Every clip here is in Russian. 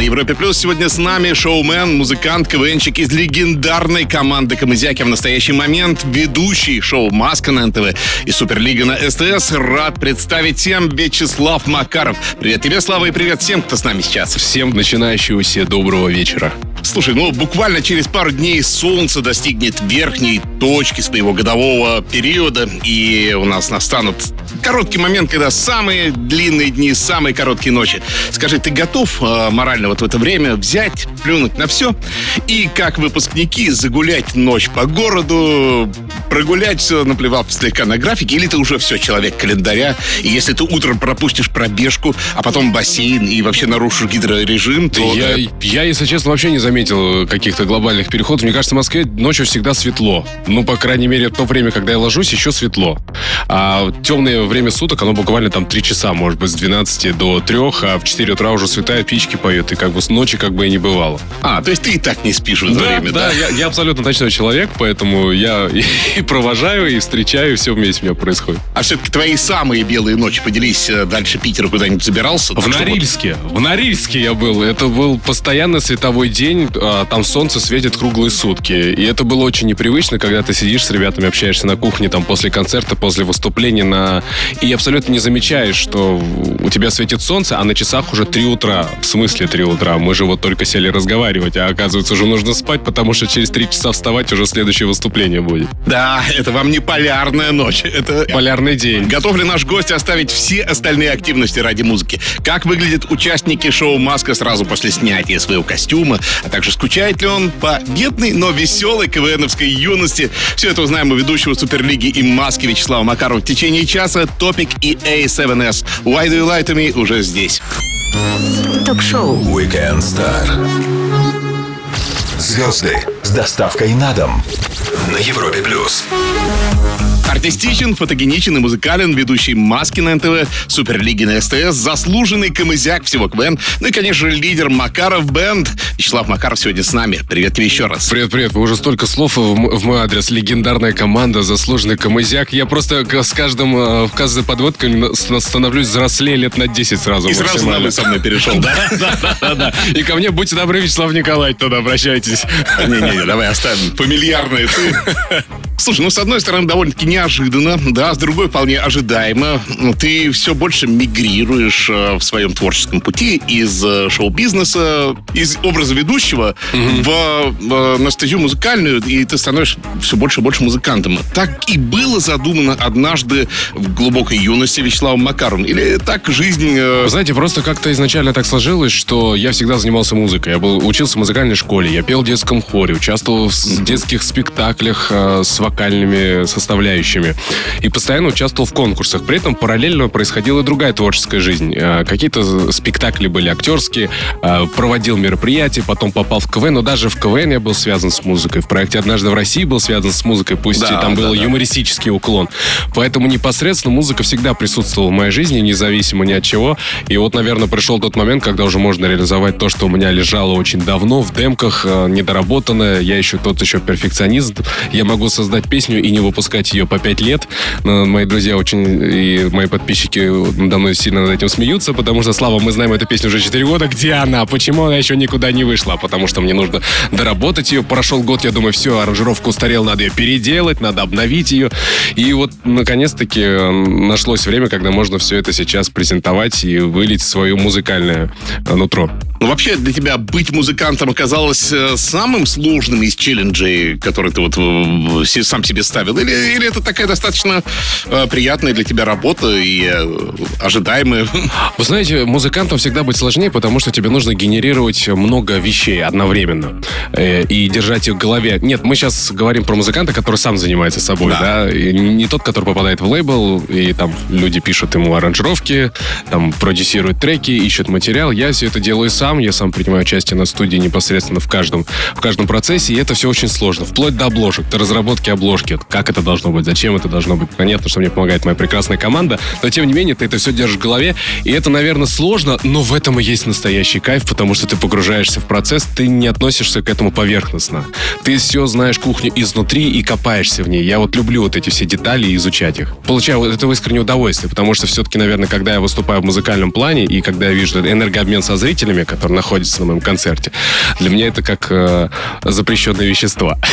На Европе Плюс сегодня с нами шоумен, музыкант, КВНчик из легендарной команды Камызяки в настоящий момент, ведущий шоу «Маска» на НТВ и Суперлига на СТС. Рад представить всем Вячеслав Макаров. Привет тебе, Слава, и привет всем, кто с нами сейчас. Всем начинающегося доброго вечера. Слушай, ну буквально через пару дней солнце достигнет верхней точки своего годового периода, и у нас настанут короткий момент, когда самые длинные дни, самые короткие ночи. Скажи, ты готов э, морально вот в это время взять, плюнуть на все и как выпускники загулять ночь по городу, прогулять все, наплевав слегка на графики, или ты уже все, человек календаря, и если ты утром пропустишь пробежку, а потом бассейн и вообще нарушишь гидрорежим, то... Я, я, если честно, вообще не заметил каких-то глобальных переходов. Мне кажется, в Москве ночью всегда светло. Ну, по крайней мере, в то время, когда я ложусь, еще светло. А темное время суток, оно буквально там 3 часа, может быть, с 12 до 3, а в 4 утра уже светает, птички поют, и как бы с ночи как бы и не бывало. А, то есть ты и так не спишь в это время, да? да, я, я абсолютно ночной человек, поэтому я и, провожаю, и встречаю, и все вместе у меня происходит. А все-таки твои самые белые ночи, поделись э, дальше Питера куда-нибудь забирался? В что вот- Норильске. В Норильске я был. Это был постоянно световой день. а, Там солнце светит круглые сутки. И это было очень непривычно, когда ты сидишь с ребятами, общаешься на кухне там после концерта, после выступления на... и абсолютно не замечаешь, что у тебя светит солнце, а на часах уже 3 утра. В смысле 3 утра? Мы же вот только сели разговаривать, а оказывается уже нужно спать, потому что через 3 часа вставать уже следующее выступление будет. Да, это вам не полярная ночь. Это Полярный день. Готов ли наш гость оставить все остальные активности ради музыки? Как выглядят участники шоу «Маска» сразу после снятия своего костюма? А также скучает ли он по бедной, но веселой КВНовской юности? Все это узнаем у ведущего Суперлиги и «Маски» Вячеслава Макарова в течение часа. Топик и A7S. Why do you lie to me уже здесь. Ток-шоу Weekend Star. Звезды с доставкой на дом на Европе плюс. Артистичен, фотогеничен и музыкален, ведущий «Маски» на НТВ, Суперлиги на СТС, заслуженный камызяк всего КВН, ну и, конечно же, лидер Макаров Бенд. Вячеслав Макаров сегодня с нами. Привет тебе еще раз. Привет, привет. Вы уже столько слов в, в мой адрес. Легендарная команда, заслуженный камызяк. Я просто с каждым, э, в каждой подводкой становлюсь взрослее лет на 10 сразу. И сразу на со мной перешел, да? Да-да. И ко мне, будьте добры, Вячеслав Николаевич, туда обращайтесь. Не-не-не, давай оставим фамильярные ты. Слушай, ну, с одной стороны, довольно-таки неожиданно, да, с другой вполне ожидаемо. Ты все больше мигрируешь э, в своем творческом пути из э, шоу-бизнеса, из образа ведущего в, э, на стезю музыкальную, и ты становишься все больше и больше музыкантом. Так и было задумано однажды в глубокой юности Вячеславом Макаровым? Или так жизнь... Вы знаете, просто как-то изначально так сложилось, что я всегда занимался музыкой. Я был, учился в музыкальной школе, я пел в детском хоре, участвовал в с- детских спектаклях э, с вокальными составляющими и постоянно участвовал в конкурсах. При этом параллельно происходила другая творческая жизнь. Э, Какие-то спектакли были актерские, э, проводил мероприятия, потом попал в КВН, но даже в КВН я был связан с музыкой. В проекте «Однажды в России» был связан с музыкой, пусть Да, и там да, был да. юмористический уклон. Поэтому непосредственно музыка всегда присутствовала в моей жизни, независимо ни от чего. И вот, наверное, пришел тот момент, когда уже можно реализовать то, что у меня лежало очень давно в демках, э, недоработанное. Я еще тот еще перфекционист. Я могу создать песню и не выпускать ее по пять лет. Но мои друзья очень и мои подписчики надо мной сильно над этим смеются, потому что, Слава, мы знаем эту песню уже 4 года. Где она? Почему она еще никуда не вышла? Потому что мне нужно доработать ее. Прошел год, я думаю, все, аранжировка устарела, надо ее переделать, надо обновить ее. И вот, наконец-таки, нашлось время, когда можно все это сейчас презентовать и вылить свое музыкальное нутро. Ну, вообще, для тебя быть музыкантом оказалось э, самым сложным из челленджей, которые ты вот сам себе ставил? Или, или это такая достаточно э, приятная для тебя работа и э, ожидаемая? Вы знаете, музыкантам всегда быть сложнее, потому что тебе нужно генерировать много вещей одновременно э, и держать их в голове. Нет, мы сейчас говорим про музыканта, который сам занимается собой, Да. да, и не тот, который попадает в лейбл, и там люди пишут ему аранжировки, там продюсируют треки, ищут материал. Я все это делаю сам, я сам принимаю участие на студии непосредственно в каждом, в каждом процессе, и это все очень сложно. Вплоть до обложек, до разработки обложки. Как это должно быть, зачем это должно быть. Понятно, что мне помогает моя прекрасная команда, но тем не менее ты это все держишь в голове, и это, наверное, сложно, но в этом и есть настоящий кайф, потому что ты погружаешься в процесс, ты не относишься к этому поверхностно. Ты все знаешь кухню изнутри и копаешься в ней. Я вот люблю вот эти все детали и изучать их. Получаю вот это искреннее удовольствие, потому что все-таки, наверное, когда я выступаю в музыкальном плане и когда я вижу энергообмен со зрителями, которые находятся на моем концерте, для меня это как э, запрещенное вещество.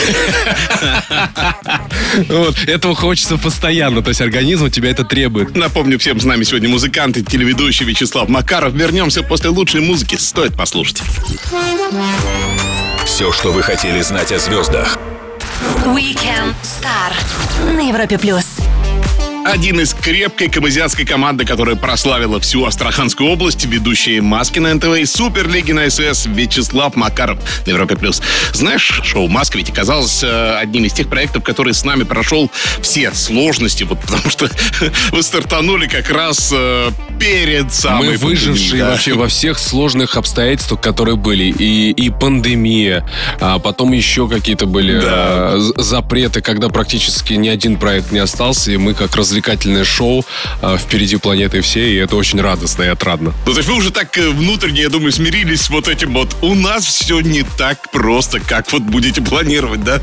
Вот. Этого хочется постоянно, то есть организм у тебя это требует. Напомню всем, с нами сегодня музыкант и телеведущий Вячеслав Макаров. Вернемся после лучшей музыки. Стоит послушать. Все, что вы хотели знать о звездах. Weekend Star на Европе плюс. Один из крепкой камызиатской команды, которая прославила всю Астраханскую область, ведущие Маски на НТВ и Суперлиги на СС Вячеслав Макаров на Европе+. плюс. Знаешь, шоу «Маска» ведь оказалось э, одним из тех проектов, который с нами прошел все сложности, вот потому что вы стартанули как раз э, перед самой Мы выжившие да. вообще во всех сложных обстоятельствах, которые были. И, и пандемия, а потом еще какие-то были Да. э, запреты, когда практически ни один проект не остался, и мы как развлекательное шоу э, впереди планеты всей, и это очень радостно и отрадно. Ну, то есть вы уже так э, внутренне, я думаю, смирились с вот этим вот. У нас все не так просто, как вот будете планировать, да?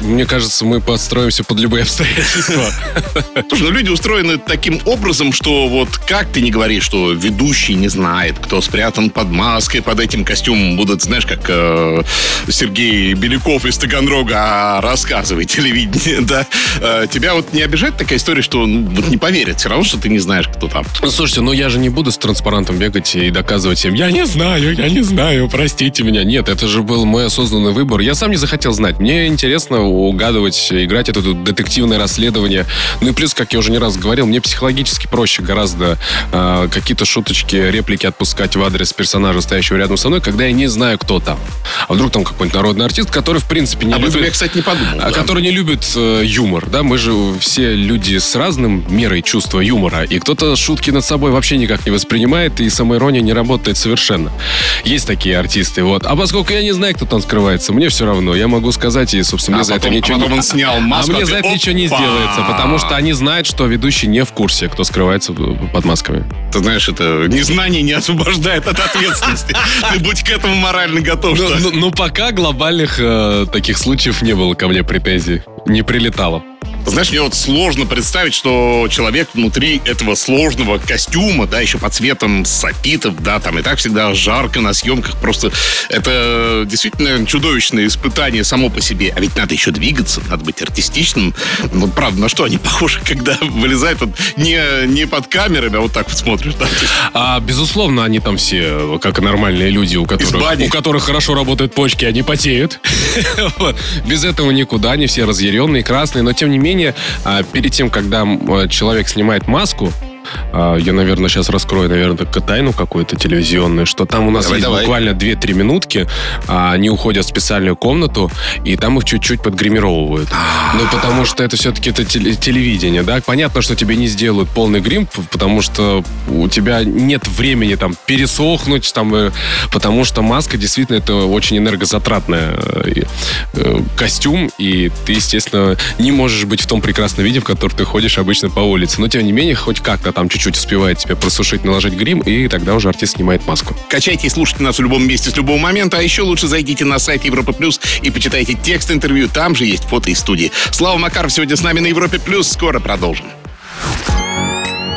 Мне кажется, мы подстроимся под любые обстоятельства. Слушай, ну люди устроены таким образом, что вот как ты не говоришь, что ведущий не знает, кто спрятан под маской, под этим костюмом будут, знаешь, как э, Сергей Беляков из Таганрога а, рассказывай телевидение, да? Э, тебя вот не обижает такая история, что ну, вот не поверят все равно, что ты не знаешь, кто там. Слушайте, ну я же не буду с транспарантом бегать и доказывать им, я не знаю, я не знаю, простите меня. Нет, это же был мой осознанный выбор. Я сам не захотел знать. Мне интересно угадывать, играть это тут детективное расследование. Ну и плюс, как я уже не раз говорил, мне психологически проще гораздо э, какие-то шуточки, реплики отпускать в адрес персонажа, стоящего рядом со мной, когда я не знаю, кто там. А вдруг там какой-нибудь народный артист, который, в принципе, не Об этом любит... я, кстати, не подумал. А да. который не любит э, юмор, да, мы же все люди с разным мерой чувства юмора, и кто-то шутки над собой вообще никак не воспринимает, и самоирония не работает совершенно. Есть такие артисты, вот. А поскольку я не знаю, кто там скрывается, мне все равно, я могу сказать, и, собственно, мне А за потом- это ничего а потом он снял маску, а мне а за ты это ничего не опа! сделается, потому что они знают, что ведущий не в курсе, кто скрывается под масками. Ты знаешь, это незнание не освобождает от ответственности. Ты будь к этому морально готов. Ну, ну- ну, пока глобальных э, таких случаев не было ко мне претензий. Не прилетало. Знаешь, мне вот сложно представить, что человек внутри этого сложного костюма, да, еще под цветом сапитов, да, там и так всегда жарко на съемках. Просто это действительно чудовищное испытание само по себе. А ведь надо еще двигаться, надо быть артистичным. Ну, правда, на что они похожи, когда вылезают вот не, не под камерами, а вот так вот смотришь, да? А, безусловно, они там все, как нормальные люди, у которых, у которых хорошо работают почки, они потеют. Без этого никуда, они все разъяренные, красные. Но, тем не менее, а, перед тем, когда м, человек снимает маску, я, наверное, сейчас раскрою, наверное, тайну какую-то телевизионную, что там у нас Давай, есть давай. буквально 2-3 минутки, а, они уходят в специальную комнату, и там их чуть-чуть подгримировывают. Ну, потому что это все-таки это теле- телевидение, да? Понятно, что тебе не сделают полный грим, потому что у тебя нет времени там пересохнуть, там, э, потому что маска действительно это очень энергозатратный э, э, костюм, и ты, естественно, не можешь быть в том прекрасном виде, в котором ты ходишь обычно по улице. Но, тем не менее, хоть как-то там чуть-чуть успевает тебя просушить, наложить грим, и тогда уже артист снимает маску. Качайте и слушайте нас в любом месте с любого момента, а еще лучше зайдите на сайт Европы Плюс и почитайте текст интервью, там же есть фото из студии. Слава Макаров сегодня с нами на Европе Плюс, скоро продолжим.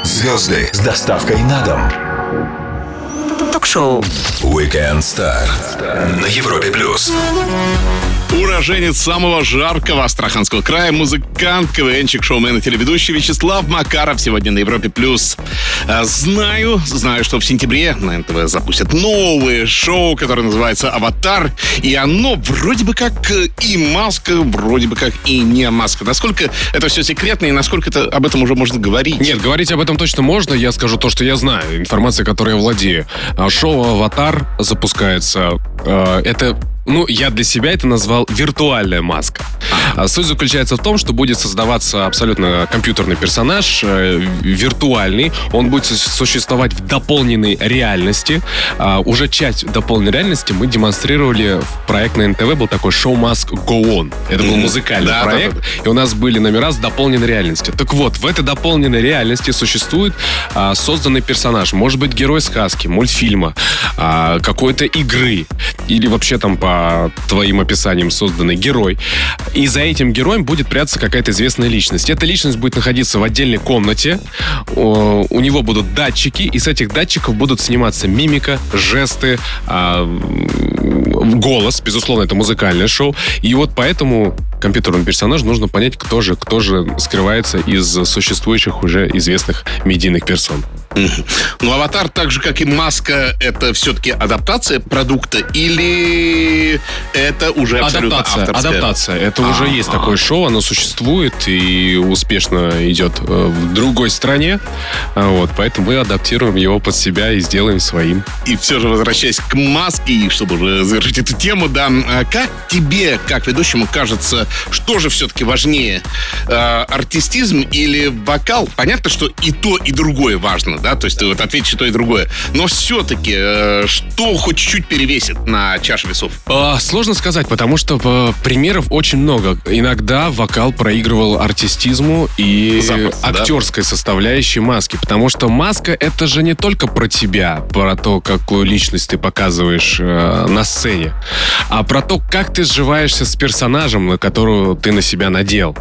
Звезды с доставкой на дом. Ток-шоу Weekend Star на Европе плюс. Уроженец самого жаркого Астраханского края, музыкант, КВНчик, шоумен и телеведущий Вячеслав Макаров сегодня на Европе+. плюс. А, Знаю, знаю, что в сентябре на НТВ запустят новое шоу, которое называется «Аватар», и оно вроде бы как э, и маска, вроде бы как и не маска. Насколько это все секретно и насколько это, об этом уже можно говорить? Нет, говорить об этом точно можно. Я скажу то, что я знаю. Информация, которой я владею. А, Шоу «Аватар» запускается. Э, Это ну, я для себя это назвал виртуальная маска. А Суть заключается в том, что будет создаваться абсолютно компьютерный персонаж, э, виртуальный. Он будет су- существовать в дополненной реальности. А, Уже часть дополненной реальности мы демонстрировали в проект на НТВ. Был такой шоу Mask Go On. Это был музыкальный Да, да, проект. да, И у нас были номера с дополненной реальностью. Так вот, в этой дополненной реальности существует а, созданный персонаж. Может быть, герой сказки, мультфильма, а, какой-то игры. Или вообще там по твоим описаниям созданный герой. И за этим героем будет прятаться какая-то известная личность. Эта личность будет находиться в отдельной комнате. У него будут датчики, и с этих датчиков будут сниматься мимика, жесты, а, голос. Безусловно, это музыкальное шоу. И вот поэтому компьютерному персонажу нужно понять, кто же, кто же скрывается из существующих уже известных медийных персон. Ну, аватар, так же, как и маска, это все-таки адаптация продукта или это уже абсолютно Адаптация, авторская? адаптация. Это уже есть такое шоу, оно существует и успешно идет э, в другой стране. А Вот, поэтому мы адаптируем его под себя и сделаем своим. И все же, возвращаясь к маске, и чтобы уже завершить эту тему, да, а как тебе, как ведущему, кажется, что же все-таки важнее, э, артистизм или вокал? Понятно, что и то, и другое важно, да, то есть ты вот ответишь и то, и другое. Но все-таки, что хоть чуть-чуть перевесит на чаше весов? А, Сложно сказать, потому что э, примеров очень много. Иногда вокал проигрывал артистизму и да? актерской составляющей маски. Потому что маска это же не только про тебя, про то, какую личность ты показываешь э, на сцене, а про то, как ты сживаешься с персонажем, на которую ты на себя надел.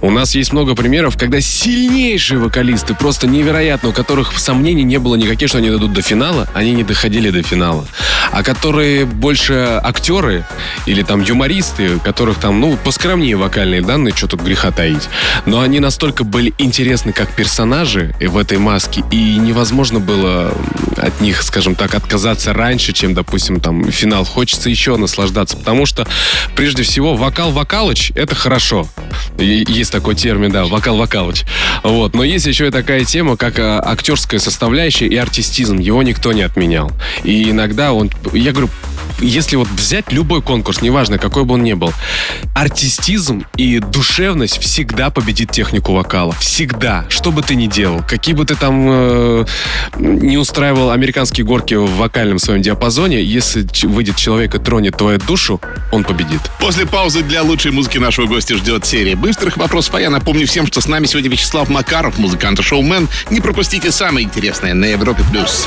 У нас есть много примеров, когда сильнейшие вокалисты, просто невероятно, у которых сомнений не было никаких, что они дойдут до финала, они не доходили до финала. А которые больше актеры или там юмористы, которых там, ну, поскромнее вокальные данные, что тут греха таить. Но они настолько были интересны как персонажи в этой маске, и невозможно было от них, скажем так, отказаться раньше, чем, допустим, там, финал. Хочется еще наслаждаться, потому что, прежде всего, вокал-вокалыч — это хорошо. Есть такой термин, да, вокал-вокалыч. Вот. Но есть еще и такая тема, как а, актерская составляющая и артистизм. Его никто не отменял. И иногда он... Я говорю, если вот взять любой конкурс, неважно, какой бы он ни был, артистизм и душевность всегда победит технику вокала. Всегда. Что бы ты ни делал. Какие бы ты там э, не устраивал американские горки в вокальном своем диапазоне, если выйдет человек и тронет твою душу, он победит. После паузы для лучшей музыки нашего гостя ждет серия быстрых вопросов. А я напомню всем, что с нами сегодня Вячеслав Макаров, музыкант и шоумен. Не пропустите самое интересное на Европе+. плюс.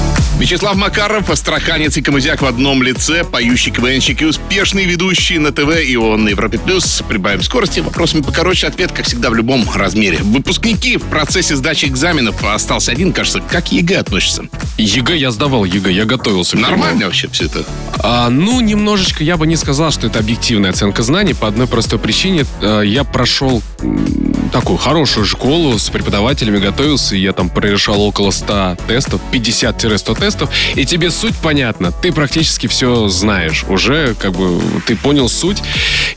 Вячеслав Макаров, астраханец и камызяк в одном лице, поющий КВНщик и успешный ведущий на ТВ и он на Европе+. плюс. Прибавим скорости, вопросами покороче, ответ, как всегда, в любом размере. Выпускники в процессе сдачи экзаменов остался один, кажется. Как ЕГЭ относится? ЕГЭ я сдавал, ЕГЭ, я готовился. Нормально вообще все это? А, ну, немножечко я бы не сказал, что это объективная оценка знаний по одной простой причине. Э, Я прошел такую хорошую школу с преподавателями, готовился, и я там прорешал около 100 тестов, 50-100 тестов, и тебе суть понятна, ты практически все знаешь уже, как бы ты понял суть.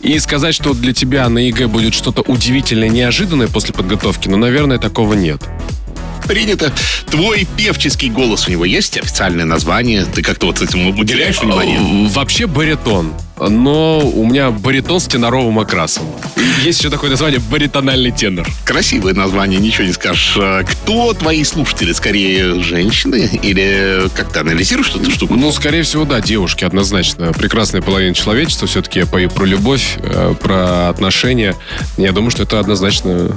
И сказать, что для тебя на ЕГЭ будет что-то удивительное, неожиданное после подготовки, ну, наверное, такого нет. Принято. Твой певческий голос у него есть официальное название? Ты как-то вот этому уделяешь внимание? Э, Вообще баритон. Но у меня баритон с теноровым окрасом. Есть еще такое название баритональный тенор. Красивое название, ничего не скажешь. А Кто твои слушатели? Скорее, женщины? Или как ты анализируешь эту штуку? Ну, скорее всего, да, девушки, однозначно. Прекрасная половина человечества. Все-таки я пою про любовь, э, про отношения. Я думаю, что это однозначно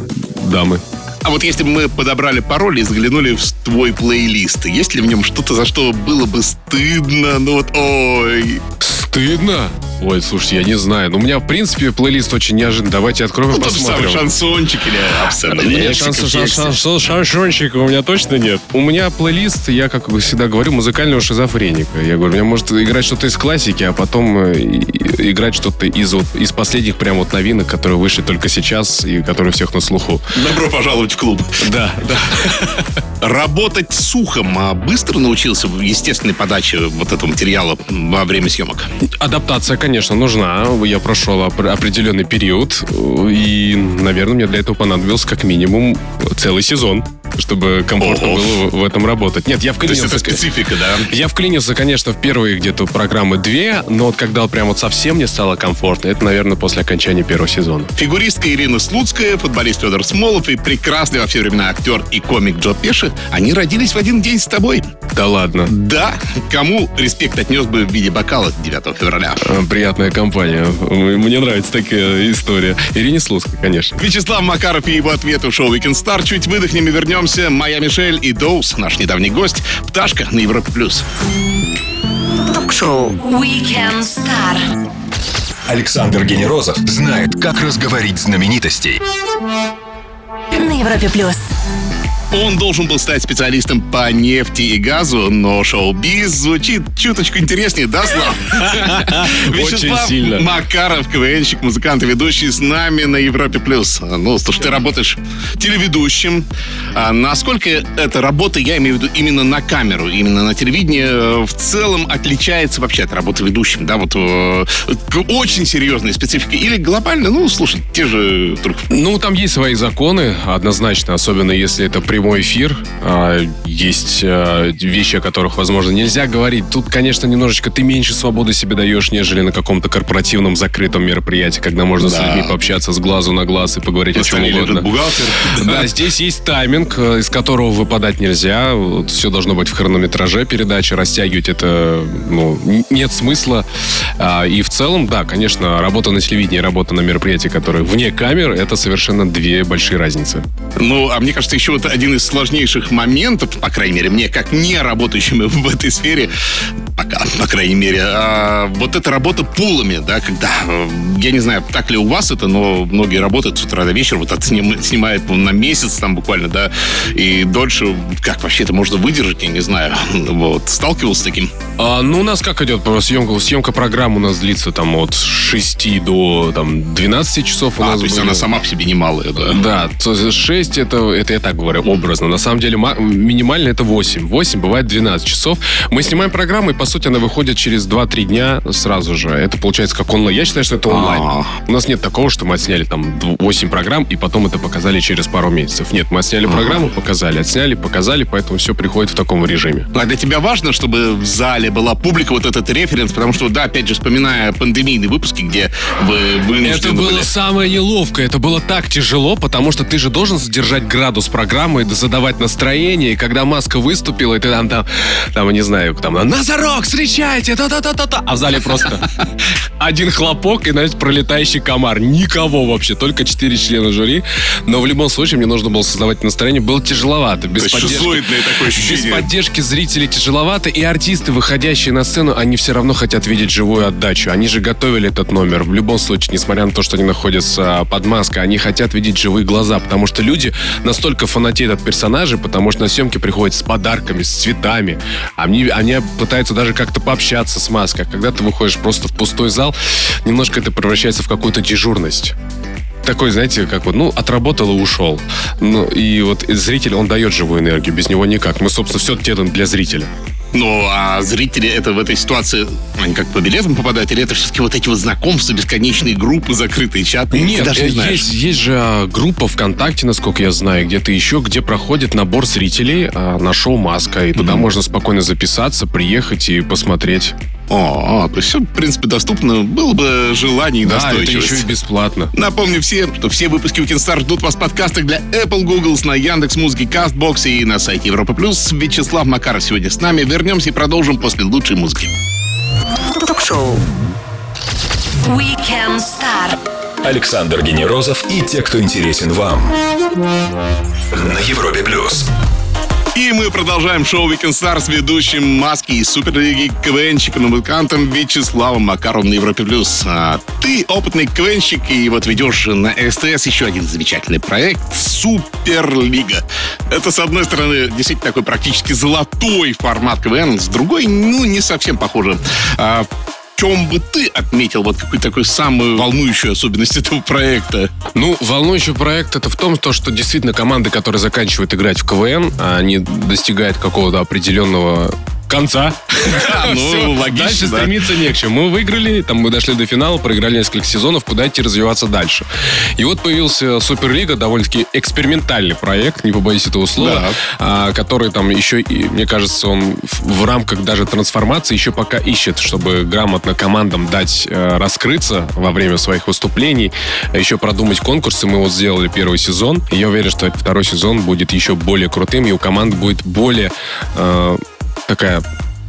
дамы. А вот если бы мы подобрали пароль и заглянули в твой плейлист, есть ли в нем что-то, за что было бы стыдно? Ну вот, ой. Стыдно? Ой, слушайте, я не знаю. Но у меня, в принципе, плейлист очень неожиданный. Давайте откроем Ну, и посмотрим. шансончик или абсолютно. У меня шанс- шанс- шанс- шансончика у меня точно нет. У меня плейлист, я, как бы всегда говорю, музыкального шизофреника. Я говорю, у меня может играть что-то из классики, а потом э, играть что-то из, вот, из последних прям вот новинок, которые вышли только сейчас и которые всех на слуху. Добро пожаловать в клуб. Да, да. Работать с ухом а быстро научился в естественной подаче вот этого материала во время съемок? Адаптация, конечно, нужна. Я прошел опр- определенный период, э, и, наверное, мне для этого понадобился как минимум целый сезон. Чтобы комфортно было в этом работать. Нет, я То есть вклинился... это специфика, да? Я вклинился, конечно, в первые где-то программы две, но вот когда прям вот совсем не стало комфортно, это, наверное, после окончания первого сезона. Фигуристка Ирина Слуцкая, футболист Федор Смолов и прекрасный во все времена актер и комик Джо Пеши, они родились в один день с тобой. Да ладно. Да, кому респект отнес бы в виде бокала 9 февраля? Э, Приятная компания. Мне нравится такая история. Ирине Слуцкой, конечно. Вячеслав Макаров и его ответы в шоу Weekend Star. Чуть выдохнем и вернемся. Моя Мишель и Доус, наш недавний гость. Пташка на Европе+. плюс. Ток-шоу Weekend Star. Александр Генерозов знает, как разговорить знаменитостей. На Европе плюс. Он должен был стать специалистом по нефти и газу, но шоу-биз звучит чуточку интереснее, да, Слав? Вячеслав сильно. Макаров, КВНщик, музыкант и ведущий с нами на Европе+. плюс. Ну, слушай, ты работаешь телеведущим. А насколько эта работа, я имею в виду именно на камеру, именно на телевидении, э, в целом отличается вообще от работы ведущим, да, вот э, очень серьезной специфике или глобально, ну, слушай, те же Ну, там есть свои законы, однозначно, особенно если это прямой эфир. А, Есть а, вещи, о которых, возможно, нельзя говорить. Тут, конечно, немножечко ты меньше свободы себе даешь, нежели на каком-то корпоративном закрытом мероприятии, когда можно с Да. людьми пообщаться с глазу на глаз и поговорить на о чем угодно. бухгалтер. Да, здесь есть тайминг, э, из которого выпадать нельзя. Все должно быть в хронометраже передачи. Растягивать это ну, нет смысла. А, И в целом, да, конечно, работа на телевидении работа на мероприятии, которые вне камер, это совершенно две большие разницы. Ну, а мне кажется, еще вот один из сложнейших моментов, по крайней мере, мне, как не работающему в этой сфере, пока, по крайней мере, а, вот эта работа пулами, да, когда, э, я не знаю, так ли у вас это, но многие работают с утра до вечера, вот это сним- снимает на месяц там буквально, да, и дольше, как вообще это можно выдержать, я не знаю, вот, сталкивался с таким? А, ну, у нас как идет съемка? Съемка программы у нас длится там от 6 до там, 12 часов. У А, нас то есть были. она сама по себе немалая, да? Да, то есть 6 это, это я так говорю, образно. На самом деле ма- минимально это 8. 8 бывает 12 часов. Мы снимаем программу, и по сути она выходит через 2-3 дня сразу же. Это получается как онлайн. Я считаю, что это онлайн. А. У нас нет такого, что мы отсняли там 8 программ, и потом это показали через пару месяцев. Нет, мы отсняли программу, показали, отсняли, показали, поэтому все приходит в таком режиме. А для тебя важно, чтобы в зале была публика, вот этот референс, потому что, да, опять же, вспоминая пандемийные выпуски, где вы вынуждены Это было были- самое неловкое, это было так тяжело, потому что ты же должен сдержать градус программы, и задавать настроение, и когда Маска выступила, и ты там, там, там, не знаю, там, Назарок, встречайте, та-та-та-та-та, а в зале просто один хлопок и, знаете, пролетающий комар. Никого вообще, только четыре члена жюри. Но в любом случае мне нужно было создавать настроение. Было тяжеловато, без поддержки. такое Без ощущение. поддержки зрителей тяжеловато, и артисты, выходящие на сцену, они все равно хотят видеть живую отдачу. Они же готовили этот номер. В любом случае, несмотря на то, что они находятся под маской, они хотят видеть живые глаза, потому что люди настолько фанатеют от персонажей, потому что на съемки приходят с подарками, с цветами. Они, они пытаются даже как-то пообщаться с маской. А когда ты выходишь просто в пустой зал, немножко это превращается в какую-то дежурность такой, знаете, как вот, ну, отработал и ушел. Ну, и вот зритель, он дает живую энергию, без него никак. Мы, собственно, все делаем для зрителя. Ну, а зрители это в этой ситуации, они как по билетам попадают, или это все-таки вот эти вот знакомства, бесконечные группы, закрытые чаты? Ты Нет, даже не э, знаешь. есть, есть же а, группа ВКонтакте, насколько я знаю, где-то еще, где проходит набор зрителей а, на шоу «Маска», и туда можно спокойно записаться, приехать и посмотреть. О, то есть все, в принципе, доступно. Было бы желание и Да, это настойчивость. еще и бесплатно. Напомню всем, что все выпуски Weekend Star ждут вас в подкастах для Apple, Google, на Яндекс Музыки, Castbox и на сайте Европа Плюс. Вячеслав Макаров сегодня с нами. Вернемся и продолжим после лучшей музыки. Ток-шоу Weekend Star. Александр Генерозов и те, кто интересен вам. На Европе плюс. И мы продолжаем шоу Weekend Star с ведущим Маски и Суперлиги КВНщиком и музыкантом Вячеславом Макаровым на Европе Плюс. А ты опытный КВНщик и вот ведешь на СТС еще один замечательный проект Суперлига. Это, с одной стороны, действительно такой практически золотой формат КВН, с другой, ну, не совсем похоже. А чем бы ты отметил вот какую-то такую самую волнующую особенность этого проекта? Ну, волнующий проект это в том, то, что действительно команды, которые заканчивают играть в КВН, они достигают какого-то определенного конца. Да, ну, логично, Дальше да. стремиться не к чему. Мы выиграли, там мы дошли до финала, проиграли несколько сезонов, куда идти развиваться дальше. И вот появился Суперлига, довольно-таки экспериментальный проект, не побоюсь этого слова, Да. а, который там еще, мне кажется, он в, рамках даже трансформации еще пока ищет, чтобы грамотно командам дать э, раскрыться во время своих выступлений, а еще продумать конкурсы. Мы вот сделали первый сезон, и я уверен, что второй сезон будет еще более крутым, и у команд будет более э, такая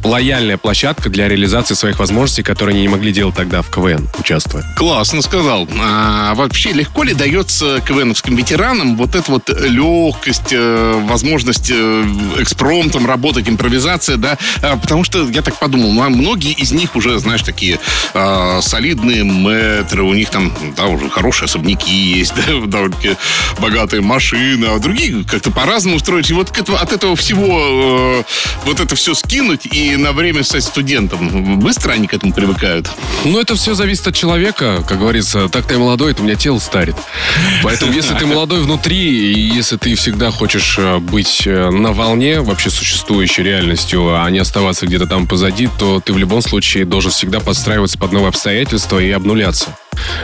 лояльная площадка для реализации своих возможностей, которые они не могли делать тогда в КВН, участвуя. Классно сказал. А вообще, легко ли дается КВНовским ветеранам вот эта вот легкость, э, возможность э, экспромтом работать, импровизация, да? А, потому что я так подумал, ну, а многие из них уже, знаешь, такие а, солидные мэтры, у них там, да, уже хорошие особняки есть, да, довольно-таки богатые машины, а другие как-то по-разному устроить. И вот от этого всего э, вот это все скинуть и на время стать студентом. Быстро они к этому привыкают. Ну, это все зависит от человека. Как говорится, так ты молодой, это у меня тело старит. Поэтому, если ты молодой внутри, и если ты всегда хочешь э, быть э, на волне вообще существующей реальностью, а не оставаться где-то там позади, то ты в любом случае должен всегда подстраиваться под новые обстоятельства и обнуляться.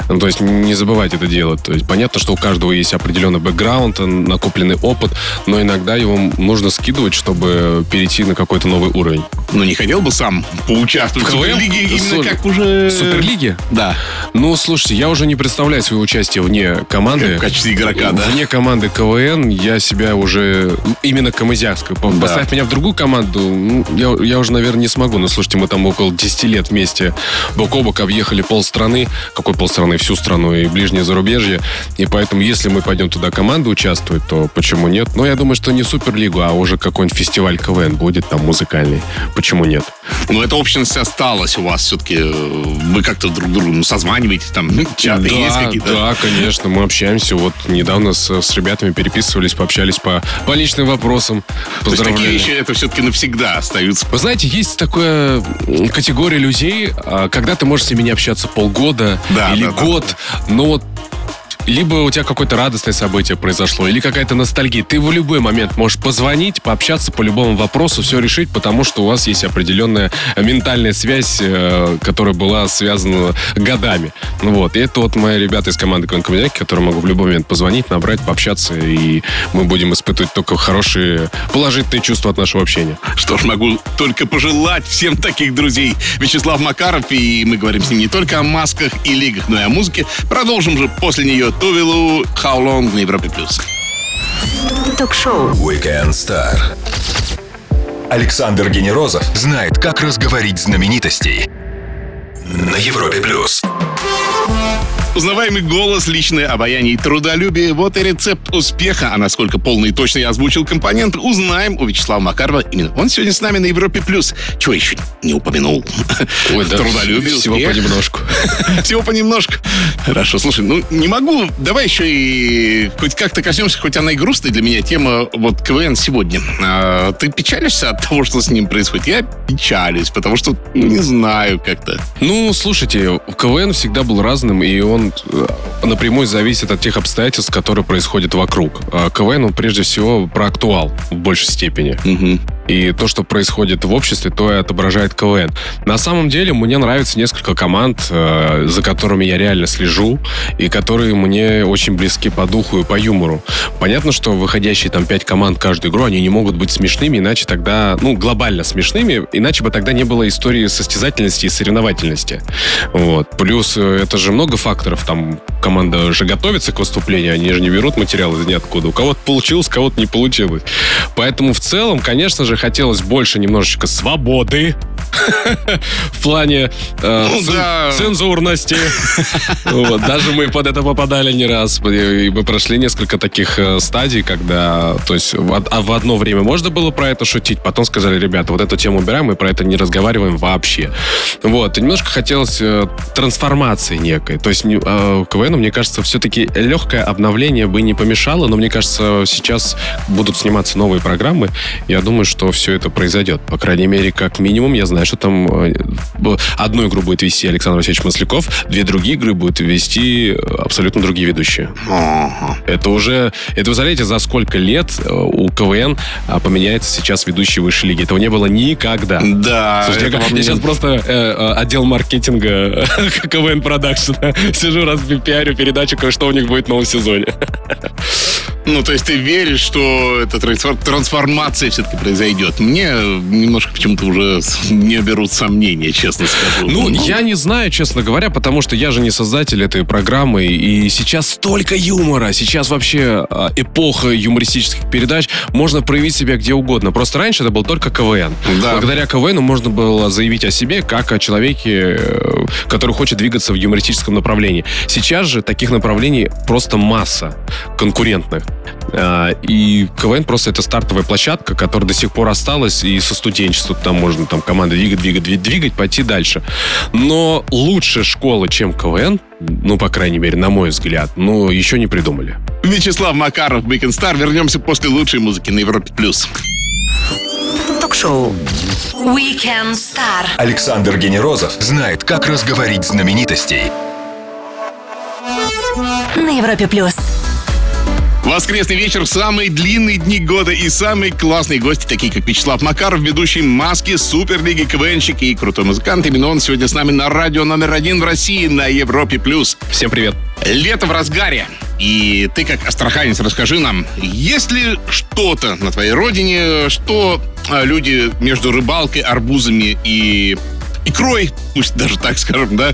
Ну, то есть не забывать это делать. То есть понятно, что у каждого есть определенный бэкграунд, накопленный опыт, но иногда его нужно скидывать, чтобы перейти на какой-то новый уровень. Ну, не хотел бы сам поучаствовать в, В? Суперлиге именно Слушай, как уже... Суперлиге? Да. Ну, слушайте, я уже не представляю свое участие вне команды. Как в качестве игрока, да? Вне команды КВН я себя уже именно. По- Да. Поставь меня в другую команду, ну, я, я уже, наверное, не смогу. Но слушайте, мы там около 10 лет вместе бок о бок объехали полстраны. Какой полстраны? Всю страну и ближнее зарубежье. И поэтому, если мы пойдем туда команду участвовать, то почему нет? Но я думаю, что не Суперлигу, а уже какой-нибудь фестиваль КВН будет там музыкальный. Почему нет? Но эта общность осталась у вас все-таки. Вы как-то друг другу ну, созваниваетесь, там чаты да, есть какие-то? Да, конечно, мы общаемся. Вот недавно с, с ребятами переписывались, пообщались по, по личным вопросам. То есть такие вещи, это все-таки навсегда остаются. Вы знаете, есть такая категория людей, а, когда ты можешь с ними не общаться полгода Да, или да, да, год, но вот либо у тебя какое-то радостное событие произошло, или какая-то ностальгия. Ты в любой момент можешь позвонить, пообщаться по любому вопросу, все решить, потому что у вас есть определенная ментальная связь, э, которая была связана годами. Ну Вот. И это вот мои ребята из команды Конкомедиаки, которые могу в любой момент позвонить, набрать, пообщаться, и мы будем испытывать только хорошие, положительные чувства от нашего общения. Что ж, могу только пожелать всем таких друзей. Вячеслав Макаров, и мы говорим с ним не только о масках и лигах, но и о музыке. Продолжим же после нее Тувилу How Long на Европе+. плюс. Ток-шоу. Weekend Star. Александр Генерозов знает, как разговорить знаменитостей. На Европе плюс. Узнаваемый голос, личное обаяние и трудолюбие – вот и рецепт успеха. А насколько полный и точно я озвучил компонент, узнаем у Вячеслава Макарова. Именно он сегодня с нами на Европе+. плюс. Чего еще не упомянул? Ой, да, Трудолюбие, всего успех. понемножку. Всего понемножку. Хорошо, слушай, ну не могу. Давай еще и хоть как-то коснемся, хоть она и грустная для меня тема вот КВН сегодня. А, ты печалишься от того, что с ним происходит? Я печалюсь, потому что ну, не знаю как-то. Ну, слушайте, КВН всегда был разным, и он э, напрямую зависит от тех обстоятельств, которые происходят вокруг. А КВН, он прежде всего про актуал в большей степени. И то, что происходит в обществе, то и отображает КВН. На самом деле, мне нравится несколько команд, э, за которыми я реально слежу, и которые мне очень близки по духу и по юмору. Понятно, что выходящие там пять команд каждую игру, они не могут быть смешными, иначе тогда, ну, глобально смешными, иначе бы тогда не было истории состязательности и соревновательности. Вот. Плюс э, это же много факторов. Там команда же готовится к выступлению, они же не берут материал из ниоткуда. У кого-то получилось, у кого-то не получилось. Поэтому в целом, конечно же, хотелось больше немножечко свободы в плане э, Ну цен- да. цензурности. Вот, Даже мы под это попадали не раз. И мы прошли несколько таких э, стадий, когда, то есть, в а в одно время можно было про это шутить, потом сказали, ребята, вот эту тему убираем, мы про это не разговариваем вообще. Вот, и немножко хотелось э, трансформации некой. То есть, э, КВНу, мне кажется, все-таки легкое обновление бы не помешало, но мне кажется, сейчас будут сниматься новые программы. Я думаю, что все это произойдет. По крайней мере, как минимум, я знаю, знаю, что там э, одну игру будет вести Александр Васильевич Масляков, две другие игры будут вести абсолютно другие ведущие. Ага. Это уже, это вы знаете, за сколько лет э, у КВН а, поменяется сейчас ведущий высшей лиги. Этого не было никогда. Да. Слушайте, я, я сейчас просто э, э, отдел маркетинга КВН продакшена. Сижу раз пиарю передачу, что у них будет в новом сезоне. Ну, то есть ты веришь, что эта трансфор- трансформация все-таки произойдет? Мне немножко почему-то уже не берут сомнения, честно скажу. Ну, я не знаю, честно говоря, потому что я же не создатель этой программы, и сейчас столько юмора, сейчас вообще а, эпоха юмористических передач, можно проявить себя где угодно. Просто раньше это был только КВН. Да. Благодаря КВНу можно было заявить о себе как о человеке, э, который хочет двигаться в юмористическом направлении. Сейчас же таких направлений просто масса конкурентных. А, И КВН просто это стартовая площадка, которая до сих пор осталась, и со студенчества там можно там команды двигать, двигать, двигать, пойти дальше. Но лучше школы, чем КВН, ну, по крайней мере, на мой взгляд, ну, еще не придумали. Вячеслав Макаров, Star. Вернемся после лучшей музыки на Европе+. плюс. Ток-шоу. Weekend Star. Александр Генерозов знает, как разговорить знаменитостей. На Европе плюс. Воскресный вечер, самые длинные дни года и самые классные гости, такие как Вячеслав Макаров, ведущий «Маски», Суперлиги, КВНщик и крутой музыкант. Именно он сегодня с нами на радио номер один в России на Европе+. плюс. Всем привет. Лето в разгаре. И ты, как астраханец, расскажи нам, есть ли что-то на твоей родине, что а, люди между рыбалкой, арбузами и икрой, пусть даже так скажем, да,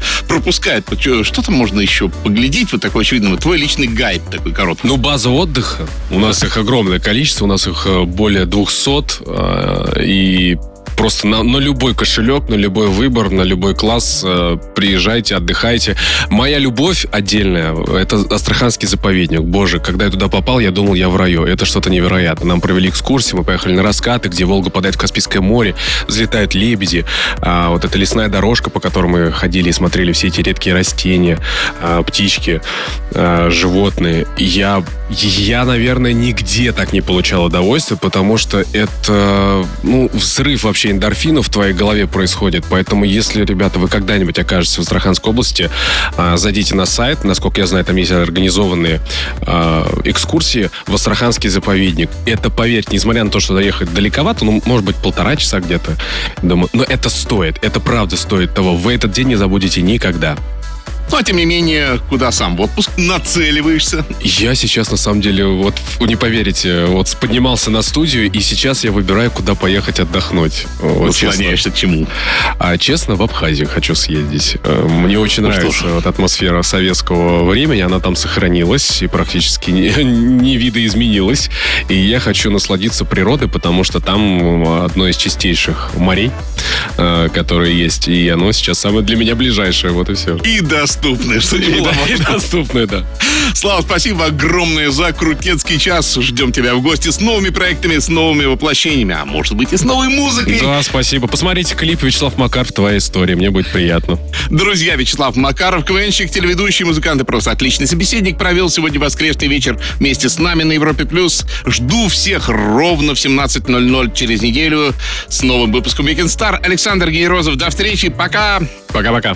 чё- Что там можно еще поглядеть вот такой очевидно? Твой личный гайд такой короткий. Ну, база отдыха. У нас их огромное количество, у нас их э, более 200. э, И просто на, на любой кошелек, на любой выбор, на любой класс э, приезжайте, отдыхайте. Моя любовь отдельная — это Астраханский заповедник. Боже, когда я туда попал, я думал, я в раю. Это что-то невероятное. Нам провели экскурсию, мы поехали на раскаты, где Волга падает в Каспийское море, взлетают лебеди. А, вот эта лесная дорожка, по которой мы ходили и смотрели все эти редкие растения, а, птички, а, животные. Я, я, наверное, нигде так не получал удовольствия, потому что это, ну, взрыв вообще эндорфинов в твоей голове происходит. Поэтому, если, ребята, вы когда-нибудь окажетесь в Астраханской области, а, зайдите на сайт. Насколько я знаю, там есть организованные а, экскурсии в Астраханский заповедник. Это, поверьте, несмотря на то, что доехать далековато, ну, может быть, полтора часа где-то, думаю, но это стоит, это правда стоит того. Вы этот день не забудете никогда. Ну, а тем не менее, куда сам в отпуск нацеливаешься? Я сейчас, на самом деле, вот, не поверите, вот поднимался на студию, и сейчас я выбираю, куда поехать отдохнуть. Вот, честно. Склоняешься к чему? А честно, в Абхазию хочу съездить. Э, Мне очень Ну нравится вот атмосфера советского времени. Она там сохранилась и практически не, не видоизменилась. И я хочу насладиться природой, потому что там одно из чистейших морей, э, которые есть. И оно сейчас самое для меня ближайшее. Вот и все. И доступное, что немаловажно. да, и доступное, да. Слава, спасибо огромное за крутецкий час. Ждем тебя в гости с новыми проектами, с новыми воплощениями, а может быть и с новой музыкой. Да, спасибо. Посмотрите клип Вячеслав Макаров «Твоя история». Мне будет приятно. Друзья, Вячеслав Макаров, КВНщик, телеведущий, музыкант и просто отличный собеседник, провел сегодня воскресный вечер вместе с нами на Европе+. плюс. Жду всех ровно в 17.00 через неделю с новым выпуском Weekend Star. Александр Гейрозов, до встречи, пока! Пока-пока.